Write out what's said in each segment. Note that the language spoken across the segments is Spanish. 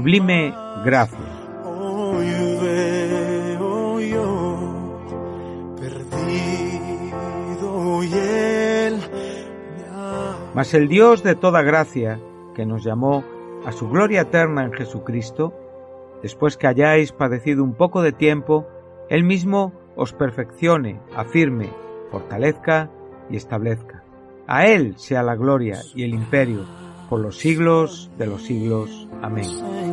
Sublime gracia. Hoy veo yo perdido y él me ha Mas el Dios de toda gracia, que nos llamó a su gloria eterna en Jesucristo, después que hayáis padecido un poco de tiempo, Él mismo os perfeccione, afirme, fortalezca y establezca. A Él sea la gloria y el imperio por los siglos de los siglos. Amén.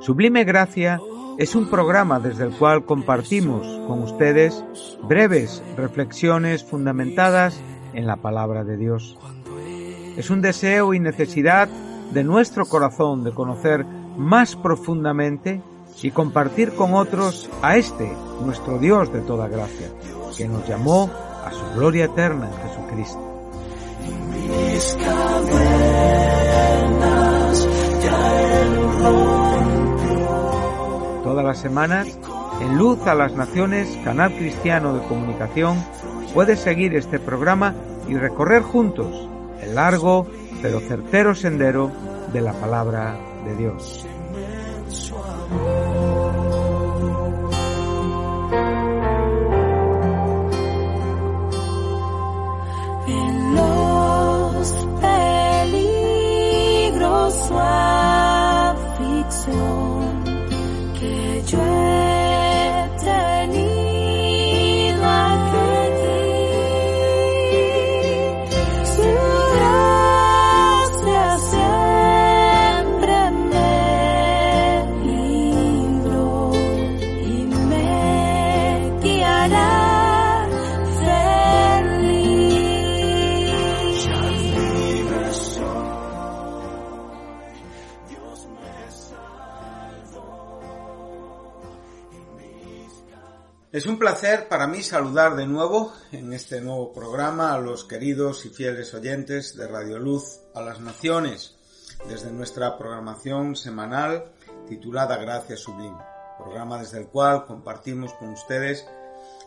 Sublime Gracia es un programa desde el cual compartimos con ustedes breves reflexiones fundamentadas en la palabra de Dios. Es un deseo y necesidad de nuestro corazón de conocer más profundamente y compartir con otros a este, nuestro Dios de toda gracia, que nos llamó a su gloria eterna en Jesucristo. Todas las semanas, en Luz a las Naciones, canal cristiano de comunicación, puedes seguir este programa y recorrer juntos el largo pero certero sendero de la palabra de Dios. Placer para mí saludar de nuevo en este nuevo programa a los queridos y fieles oyentes de Radio Luz a las Naciones desde nuestra programación semanal titulada Gracia Sublime, programa desde el cual compartimos con ustedes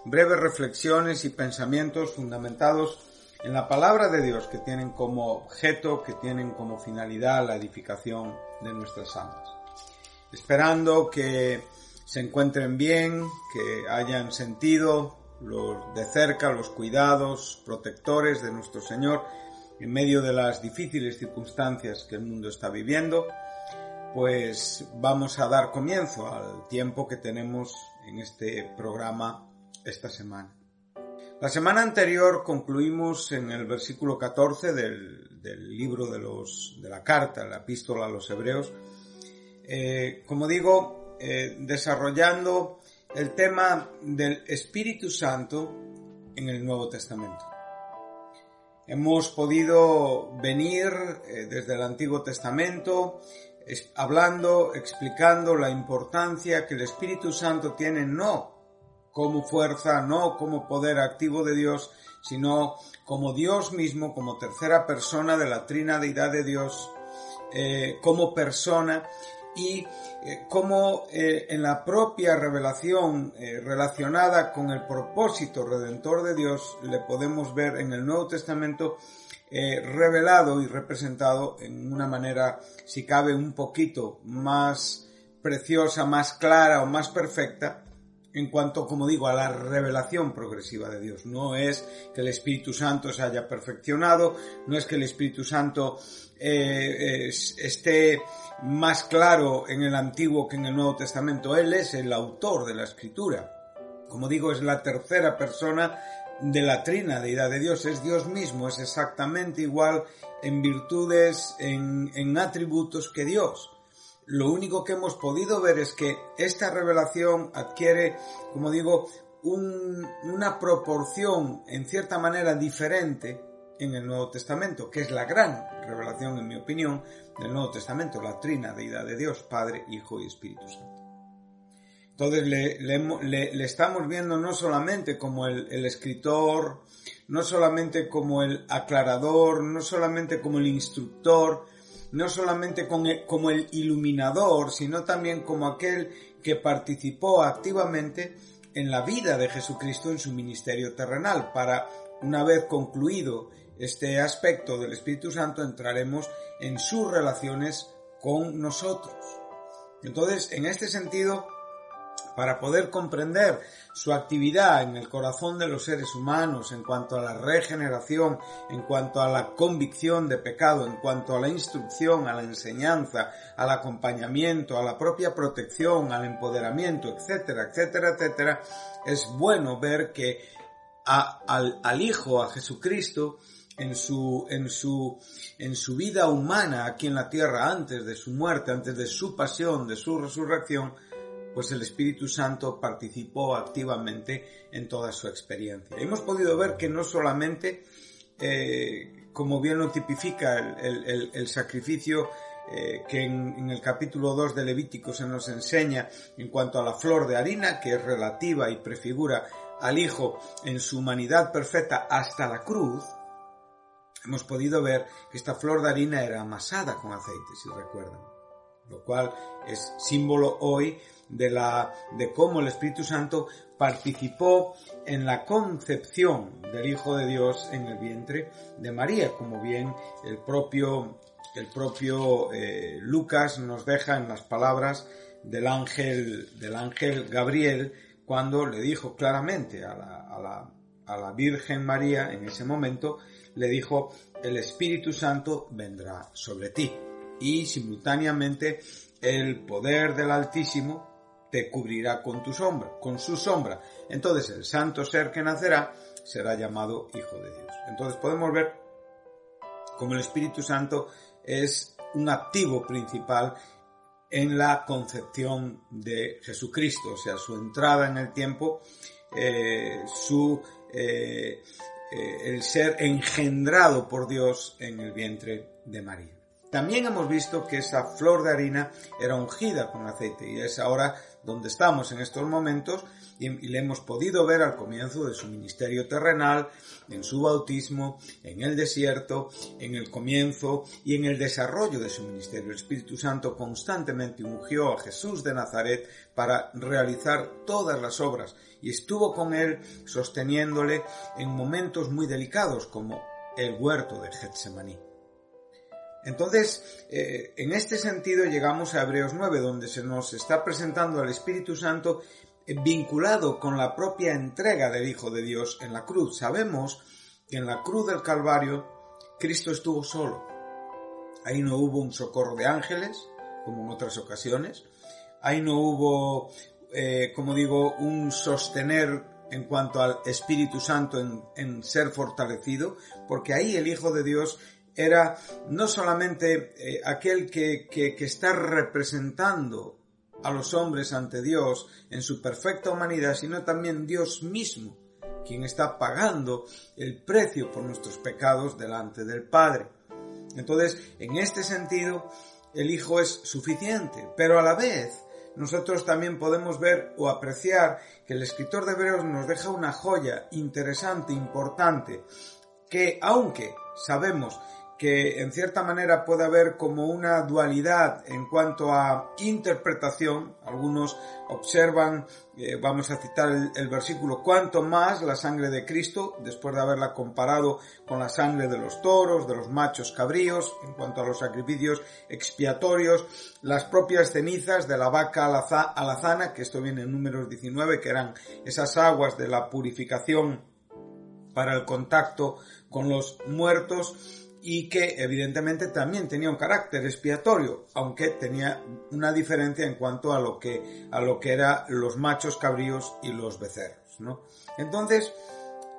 breves reflexiones y pensamientos fundamentados en la palabra de Dios que tienen como objeto, que tienen como finalidad la edificación de nuestras almas. Esperando que se encuentren bien, que hayan sentido los, de cerca los cuidados protectores de nuestro Señor en medio de las difíciles circunstancias que el mundo está viviendo, pues vamos a dar comienzo al tiempo que tenemos en este programa esta semana. La semana anterior concluimos en el versículo 14 del, del libro de, los, de la carta, la epístola a los hebreos, eh, como digo, eh, desarrollando el tema del Espíritu Santo en el Nuevo Testamento. Hemos podido venir eh, desde el Antiguo Testamento es- hablando, explicando la importancia que el Espíritu Santo tiene no como fuerza, no como poder activo de Dios, sino como Dios mismo, como tercera persona de la trina deidad de Dios, eh, como persona y eh, como eh, en la propia revelación eh, relacionada con el propósito redentor de Dios le podemos ver en el Nuevo Testamento eh, revelado y representado en una manera, si cabe, un poquito más preciosa, más clara o más perfecta en cuanto, como digo, a la revelación progresiva de Dios. No es que el Espíritu Santo se haya perfeccionado, no es que el Espíritu Santo eh, es- esté más claro en el Antiguo que en el Nuevo Testamento. Él es el autor de la Escritura. Como digo, es la tercera persona de la trina deidad de Dios. Es Dios mismo, es exactamente igual en virtudes, en atributos que Dios. Lo único que hemos podido ver es que esta revelación adquiere, como digo, un- una proporción en cierta manera diferente en el Nuevo Testamento, que es la gran revelación, en mi opinión, del Nuevo Testamento, la trina deidad de Dios, Padre, Hijo y Espíritu Santo. Entonces le, estamos viendo no solamente como el, escritor, no solamente como el aclarador, no solamente como el instructor, no solamente como el, iluminador, sino también como aquel que participó activamente en la vida de Jesucristo en su ministerio terrenal. Para, una vez concluido este aspecto del Espíritu Santo, entraremos en sus relaciones con nosotros. Entonces, en este sentido, para poder comprender su actividad en el corazón de los seres humanos en cuanto a la regeneración, en cuanto a la convicción de pecado, en cuanto a la instrucción, a la enseñanza, al acompañamiento, a la propia protección, al empoderamiento, etcétera, etcétera, etcétera, es bueno ver que al, al Hijo, a Jesucristo, en su, en su, en su vida humana aquí en la tierra, antes de su muerte, antes de su pasión, de su resurrección, pues el Espíritu Santo participó activamente en toda su experiencia. Hemos podido ver que no solamente, eh, como bien lo tipifica el, sacrificio eh, que en, en, el capítulo 2 de Levítico se nos enseña en cuanto a la flor de harina, que es relativa y prefigura al Hijo en su humanidad perfecta hasta la cruz, hemos podido ver que esta flor de harina era amasada con aceite, si recuerdan, lo cual es símbolo hoy de la de cómo el Espíritu Santo participó en la concepción del Hijo de Dios en el vientre de María, como bien el propio el propio eh, Lucas nos deja en las palabras del ángel del ángel Gabriel cuando le dijo claramente a la, a la, a la Virgen María en ese momento le dijo el Espíritu Santo vendrá sobre ti y simultáneamente el poder del Altísimo te cubrirá con tu sombra, con su sombra. Entonces el santo ser que nacerá será llamado Hijo de Dios. Entonces podemos ver cómo el Espíritu Santo es un activo principal en la concepción de Jesucristo, o sea, su entrada en el tiempo, eh, su eh, eh, el ser engendrado por Dios en el vientre de María. También hemos visto que esa flor de harina era ungida con aceite y es ahora donde estamos en estos momentos y, le hemos podido ver al comienzo de su ministerio terrenal, en su bautismo, en el desierto, en el comienzo y en el desarrollo de su ministerio. El Espíritu Santo constantemente ungió a Jesús de Nazaret para realizar todas las obras y estuvo con él sosteniéndole en momentos muy delicados como el huerto de Getsemaní. Entonces, eh, en este sentido llegamos a Hebreos 9, donde se nos está presentando al Espíritu Santo eh, vinculado con la propia entrega del Hijo de Dios en la cruz. Sabemos que en la cruz del Calvario Cristo estuvo solo. Ahí no hubo un socorro de ángeles, como en otras ocasiones. Ahí no hubo, eh, como digo, un sostener en cuanto al Espíritu Santo en, en ser fortalecido, porque ahí el Hijo de Dios era no solamente eh, aquel que, que, que, está representando a los hombres ante Dios en su perfecta humanidad, sino también Dios mismo, quien está pagando el precio por nuestros pecados delante del Padre. Entonces, en este sentido, el Hijo es suficiente, pero a la vez nosotros también podemos ver o apreciar que el escritor de Hebreos nos deja una joya interesante, importante, que aunque sabemos que en cierta manera puede haber como una dualidad en cuanto a interpretación. Algunos observan, eh, vamos a citar el, versículo, cuanto más la sangre de Cristo, después de haberla comparado con la sangre de los toros, de los machos cabríos, en cuanto a los sacrificios expiatorios, las propias cenizas de la vaca alazana, que esto viene en números 19, que eran esas aguas de la purificación para el contacto con los muertos, y que evidentemente también tenía un carácter expiatorio, aunque tenía una diferencia en cuanto a lo que, a lo que eran los machos cabríos y los becerros, ¿no? Entonces,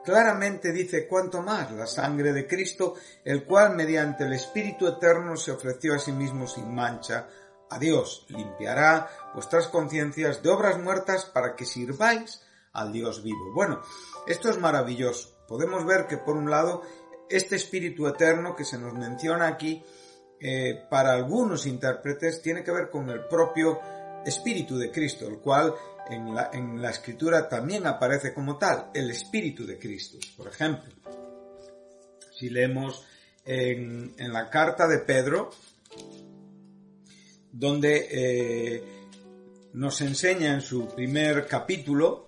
claramente dice cuanto más la sangre de Cristo, el cual mediante el Espíritu Eterno se ofreció a sí mismo sin mancha a Dios, limpiará vuestras conciencias de obras muertas para que sirváis al Dios vivo. Bueno, esto es maravilloso. Podemos ver que por un lado este espíritu eterno que se nos menciona aquí, eh, para algunos intérpretes, tiene que ver con el propio Espíritu de Cristo, el cual en la, escritura también aparece como tal, el Espíritu de Cristo. Por ejemplo, si leemos en, en la carta de Pedro, donde eh, nos enseña en su primer capítulo,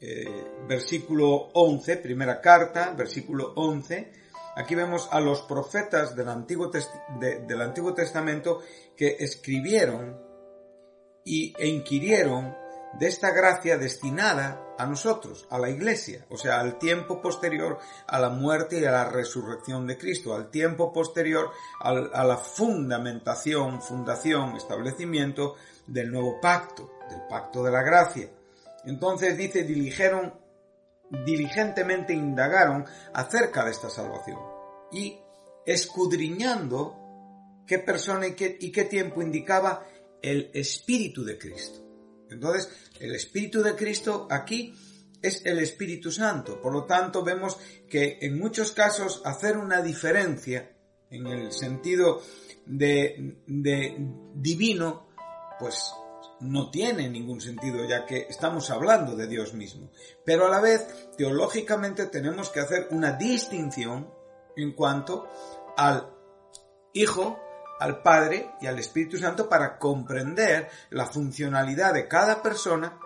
eh, versículo 11, primera carta, versículo 11, aquí vemos a los profetas del Antiguo, Testamento que escribieron y, e inquirieron de esta gracia destinada a nosotros, a la iglesia, o sea, al tiempo posterior a la muerte y a la resurrección de Cristo, al tiempo posterior a la fundamentación, fundación, establecimiento del nuevo pacto, del pacto de la gracia. Entonces dice, diligeron, diligentemente indagaron acerca de esta salvación y escudriñando qué persona y qué, y qué tiempo indicaba el Espíritu de Cristo. Entonces, el Espíritu de Cristo aquí es el Espíritu Santo. Por lo tanto, vemos que en muchos casos hacer una diferencia en el sentido de, de divino, pues no tiene ningún sentido, ya que estamos hablando de Dios mismo. Pero a la vez, teológicamente tenemos que hacer una distinción en cuanto al Hijo, al Padre y al Espíritu Santo para comprender la funcionalidad de cada persona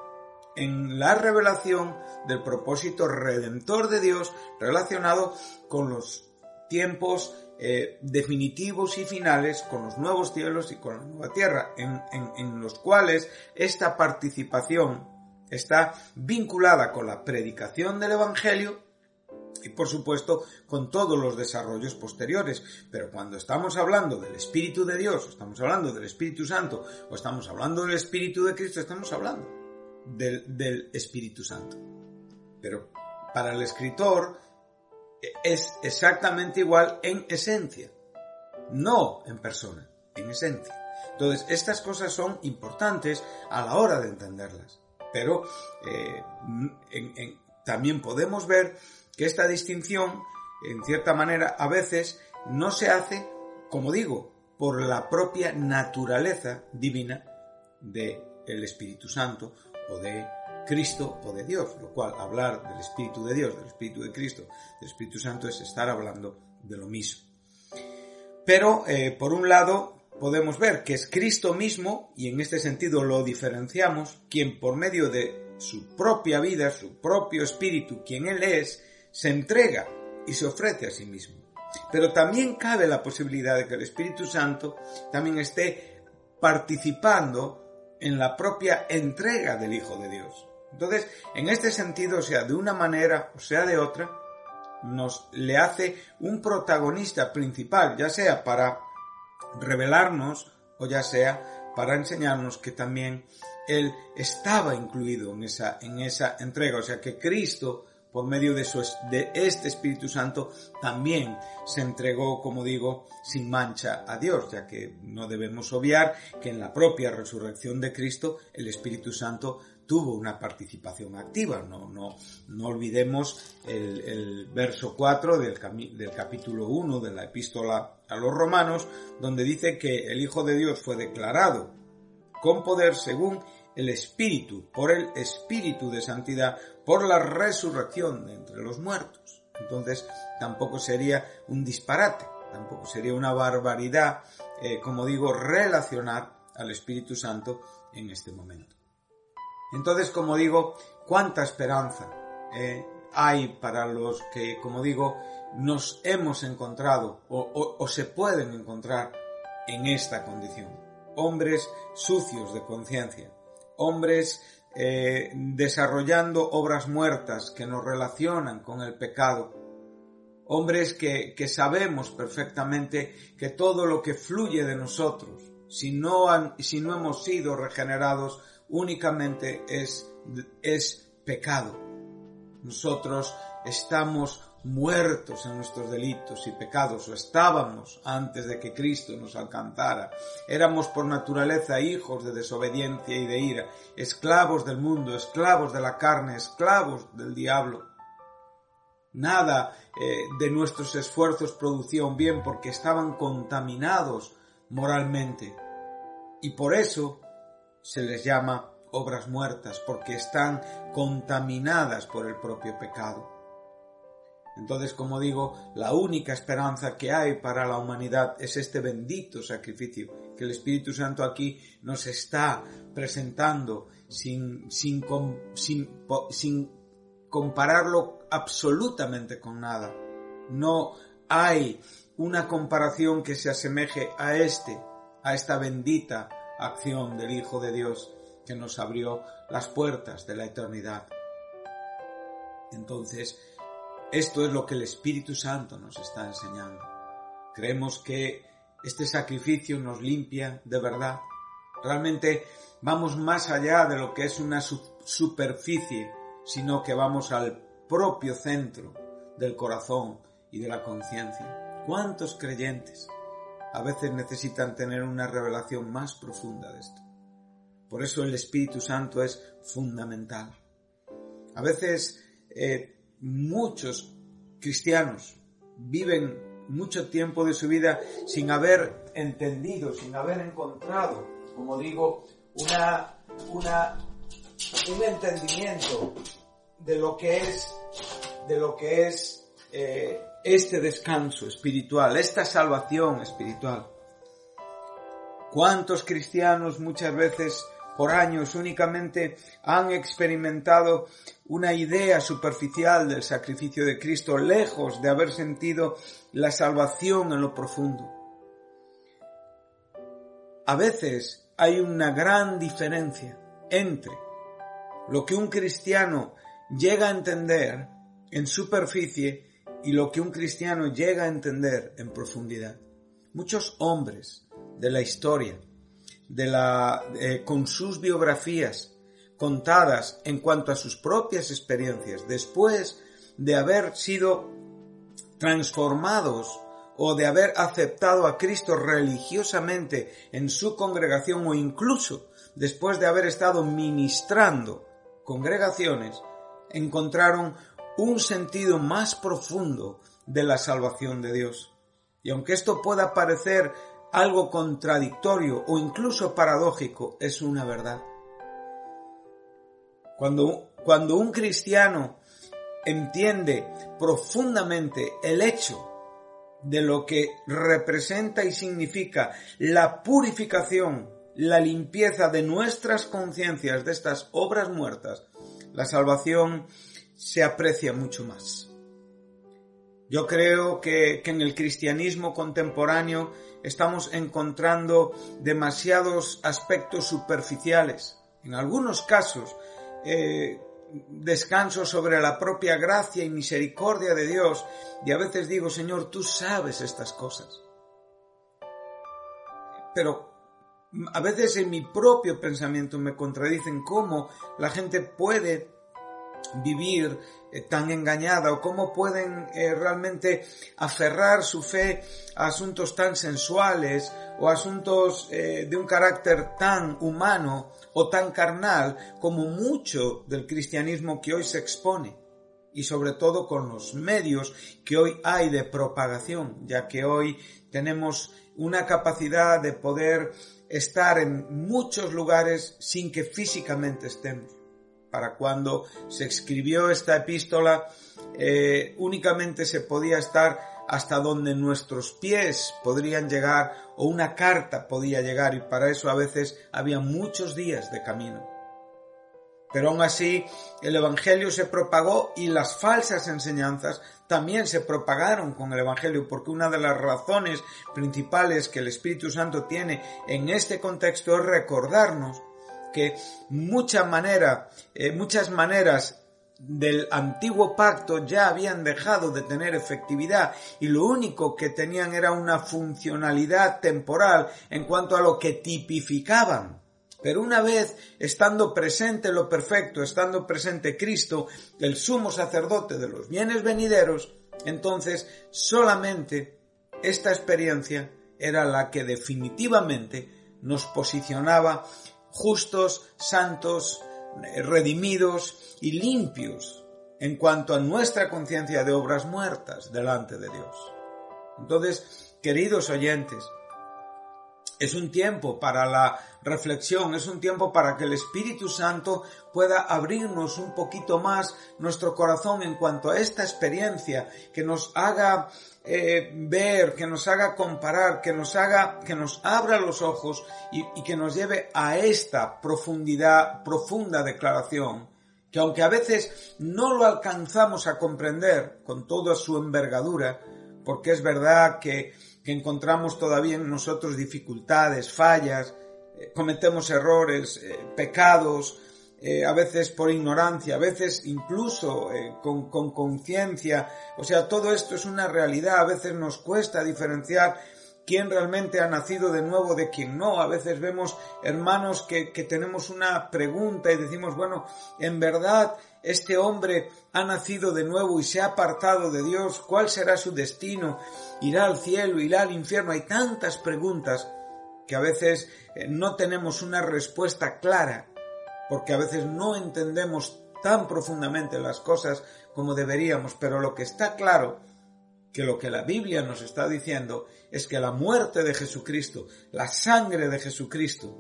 en la revelación del propósito redentor de Dios relacionado con los tiempos eh, definitivos y finales, con los nuevos cielos y con la nueva tierra, en, los cuales esta participación está vinculada con la predicación del Evangelio y por supuesto con todos los desarrollos posteriores. Pero cuando estamos hablando del Espíritu de Dios, o estamos hablando del Espíritu Santo, o estamos hablando del Espíritu de Cristo, estamos hablando del, del Espíritu Santo. Pero para el escritor es exactamente igual en esencia, no en persona, en esencia. Entonces, estas cosas son importantes a la hora de entenderlas. Pero eh, también podemos ver que esta distinción, en cierta manera, a veces no se hace, como digo, por la propia naturaleza divina del Espíritu Santo o de Cristo o de Dios, lo cual hablar del Espíritu de Dios, del Espíritu de Cristo, del Espíritu Santo es estar hablando de lo mismo. Pero, eh, por un lado, podemos ver que es Cristo mismo, y en este sentido lo diferenciamos, quien por medio de su propia vida, su propio espíritu, quien Él es, se entrega y se ofrece a sí mismo. Pero también cabe la posibilidad de que el Espíritu Santo también esté participando en la propia entrega del Hijo de Dios. Entonces, en este sentido, o sea de una manera o sea de otra, nos le hace un protagonista principal, ya sea para revelarnos o ya sea para enseñarnos que también él estaba incluido en esa, en esa entrega, o sea que Cristo por medio de, su, de este Espíritu Santo también se entregó, como digo, sin mancha a Dios, ya que no debemos obviar que en la propia resurrección de Cristo el Espíritu Santo tuvo una participación activa. No, no, no olvidemos el, verso 4 del, del capítulo 1 de la epístola a los romanos, donde dice que el Hijo de Dios fue declarado con poder según el Espíritu, por el Espíritu de santidad, por la resurrección de entre los muertos. Entonces tampoco sería un disparate, tampoco sería una barbaridad, eh, como digo, relacionar al Espíritu Santo en este momento. Entonces, como digo, cuánta esperanza eh, hay para los que, como digo, nos hemos encontrado o, se pueden encontrar en esta condición. Hombres sucios de conciencia, hombres eh, desarrollando obras muertas que nos relacionan con el pecado, hombres que, que, sabemos perfectamente que todo lo que fluye de nosotros, si no, han, si no hemos sido regenerados, únicamente es, es pecado. Nosotros estamos muertos en nuestros delitos y pecados, o estábamos antes de que Cristo nos alcanzara. Éramos por naturaleza hijos de desobediencia y de ira, esclavos del mundo, esclavos de la carne, esclavos del diablo. Nada eh, de nuestros esfuerzos producía un bien porque estaban contaminados moralmente. Y por eso se les llama obras muertas porque están contaminadas por el propio pecado. Entonces, como digo, la única esperanza que hay para la humanidad es este bendito sacrificio que el Espíritu Santo aquí nos está presentando sin, sin, sin, sin compararlo absolutamente con nada. No hay una comparación que se asemeje a este, a esta bendita acción del Hijo de Dios que nos abrió las puertas de la eternidad. Entonces, esto es lo que el Espíritu Santo nos está enseñando. Creemos que este sacrificio nos limpia de verdad. Realmente vamos más allá de lo que es una superficie, sino que vamos al propio centro del corazón y de la conciencia. ¿Cuántos creyentes a veces necesitan tener una revelación más profunda de esto? Por eso el Espíritu Santo es fundamental. A veces eh, muchos cristianos viven mucho tiempo de su vida sin haber entendido, sin haber encontrado, como digo, una, una, un entendimiento de lo que es, de lo que es eh, este descanso espiritual, esta salvación espiritual. ¿Cuántos cristianos muchas veces por años únicamente han experimentado una idea superficial del sacrificio de Cristo, lejos de haber sentido la salvación en lo profundo. A veces hay una gran diferencia entre lo que un cristiano llega a entender en superficie y lo que un cristiano llega a entender en profundidad. Muchos hombres de la historia de la, eh, con sus biografías contadas en cuanto a sus propias experiencias, después de haber sido transformados o de haber aceptado a Cristo religiosamente en su congregación o incluso después de haber estado ministrando congregaciones, encontraron un sentido más profundo de la salvación de Dios. Y aunque esto pueda parecer algo contradictorio o incluso paradójico, es una verdad. Cuando, cuando un cristiano entiende profundamente el hecho de lo que representa y significa la purificación, la limpieza de nuestras conciencias de estas obras muertas, la salvación se aprecia mucho más. Yo creo que, en el cristianismo contemporáneo estamos encontrando demasiados aspectos superficiales. En algunos casos, eh, descanso sobre la propia gracia y misericordia de Dios y a veces digo, Señor, tú sabes estas cosas. Pero a veces en mi propio pensamiento me contradicen cómo la gente puede vivir eh, tan engañada o cómo pueden eh, realmente aferrar su fe a asuntos tan sensuales o asuntos eh, de un carácter tan humano o tan carnal como mucho del cristianismo que hoy se expone y sobre todo con los medios que hoy hay de propagación, ya que hoy tenemos una capacidad de poder estar en muchos lugares sin que físicamente estemos para cuando se escribió esta epístola, eh, únicamente se podía estar hasta donde nuestros pies podrían llegar o una carta podía llegar y para eso a veces había muchos días de camino. Pero aún así el Evangelio se propagó y las falsas enseñanzas también se propagaron con el Evangelio porque una de las razones principales que el Espíritu Santo tiene en este contexto es recordarnos que mucha manera, eh, muchas maneras del antiguo pacto ya habían dejado de tener efectividad y lo único que tenían era una funcionalidad temporal en cuanto a lo que tipificaban. Pero una vez estando presente lo perfecto, estando presente Cristo, el sumo sacerdote de los bienes venideros, entonces solamente esta experiencia era la que definitivamente nos posicionaba justos, santos, redimidos y limpios en cuanto a nuestra conciencia de obras muertas delante de Dios. Entonces, queridos oyentes, Es un tiempo para la reflexión, es un tiempo para que el Espíritu Santo pueda abrirnos un poquito más nuestro corazón en cuanto a esta experiencia, que nos haga eh, ver, que nos haga comparar, que nos haga, que nos abra los ojos y, y que nos lleve a esta profundidad, profunda declaración, que aunque a veces no lo alcanzamos a comprender con toda su envergadura, porque es verdad que que encontramos todavía en nosotros dificultades, fallas, eh, cometemos errores, eh, pecados, eh, a veces por ignorancia, a veces incluso con, con conciencia. O sea, todo esto es una realidad, a veces nos cuesta diferenciar quién realmente ha nacido de nuevo de quién no. A veces vemos hermanos que, que tenemos una pregunta y decimos, bueno, en verdad este hombre ha nacido de nuevo y se ha apartado de Dios, ¿cuál será su destino? ¿Irá al cielo? ¿Irá al infierno? Hay tantas preguntas que a veces eh, no tenemos una respuesta clara, porque a veces no entendemos tan profundamente las cosas como deberíamos, pero lo que está claro que lo que la Biblia nos está diciendo es que la muerte de Jesucristo, la sangre de Jesucristo,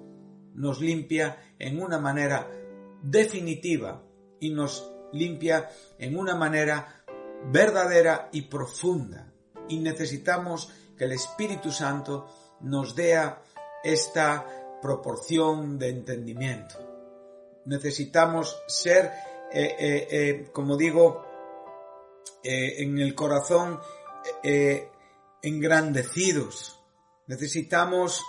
nos limpia en una manera definitiva y nos limpia en una manera verdadera y profunda. Y necesitamos que el Espíritu Santo nos dé esta proporción de entendimiento. Necesitamos ser, eh, eh, eh, como digo, en el corazón engrandecidos. Necesitamos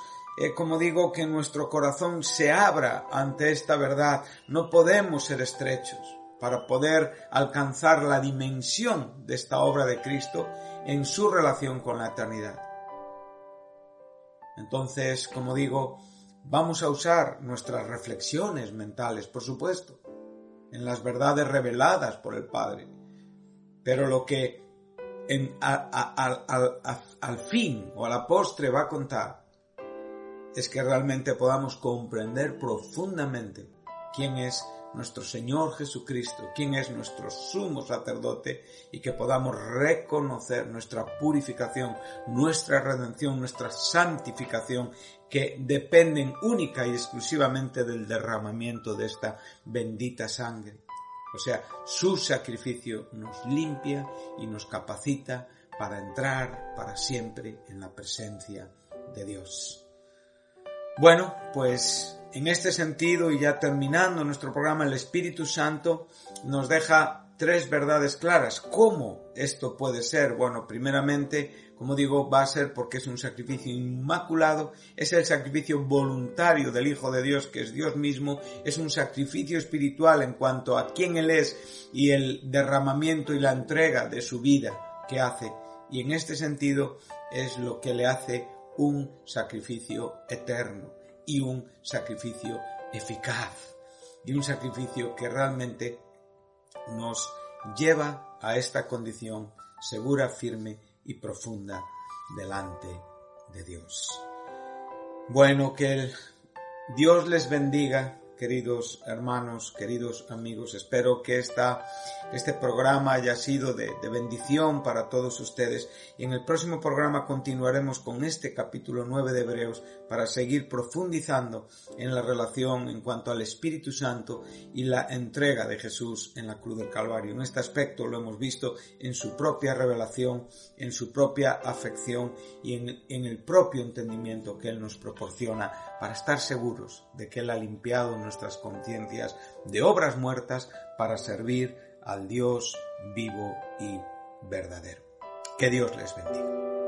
como digo, que nuestro corazón se abra ante esta verdad. No podemos ser estrechos para poder alcanzar la dimensión de esta obra de Cristo en su relación con la eternidad. Entonces, como digo, vamos a usar nuestras reflexiones mentales, por supuesto, en las verdades reveladas por el Padre. Pero lo que al fin o a la postre va a contar es que realmente podamos comprender profundamente quién es nuestro Señor Jesucristo, quién es nuestro sumo sacerdote y que podamos reconocer nuestra purificación, nuestra redención, nuestra santificación que dependen única y exclusivamente del derramamiento de esta bendita sangre. O sea, su sacrificio nos limpia y nos capacita para entrar para siempre en la presencia de Dios. Bueno, pues en este sentido y ya terminando nuestro programa, el Espíritu Santo nos deja tres verdades claras. ¿Cómo esto puede ser? Bueno, primeramente, como digo, va a ser porque es un sacrificio inmaculado, es el sacrificio voluntario del Hijo de Dios, que es Dios mismo, es un sacrificio espiritual en cuanto a quién Él es y el derramamiento y la entrega de su vida que hace. Y en este sentido es lo que le hace un sacrificio eterno y un sacrificio eficaz y un sacrificio que realmente nos lleva a esta condición segura, firme y profunda delante de Dios. Bueno, que Dios les bendiga queridos hermanos, queridos amigos. Espero que esta, este programa haya sido de, de, bendición para todos ustedes y en el próximo programa continuaremos con este capítulo 9 de Hebreos para seguir profundizando en la relación en cuanto al Espíritu Santo y la entrega de Jesús en la cruz del Calvario. En este aspecto lo hemos visto en su propia revelación, en su propia afección y en, en el propio entendimiento que Él nos proporciona para estar seguros de que Él ha limpiado nuestras conciencias de obras muertas para servir al Dios vivo y verdadero. Que Dios les bendiga.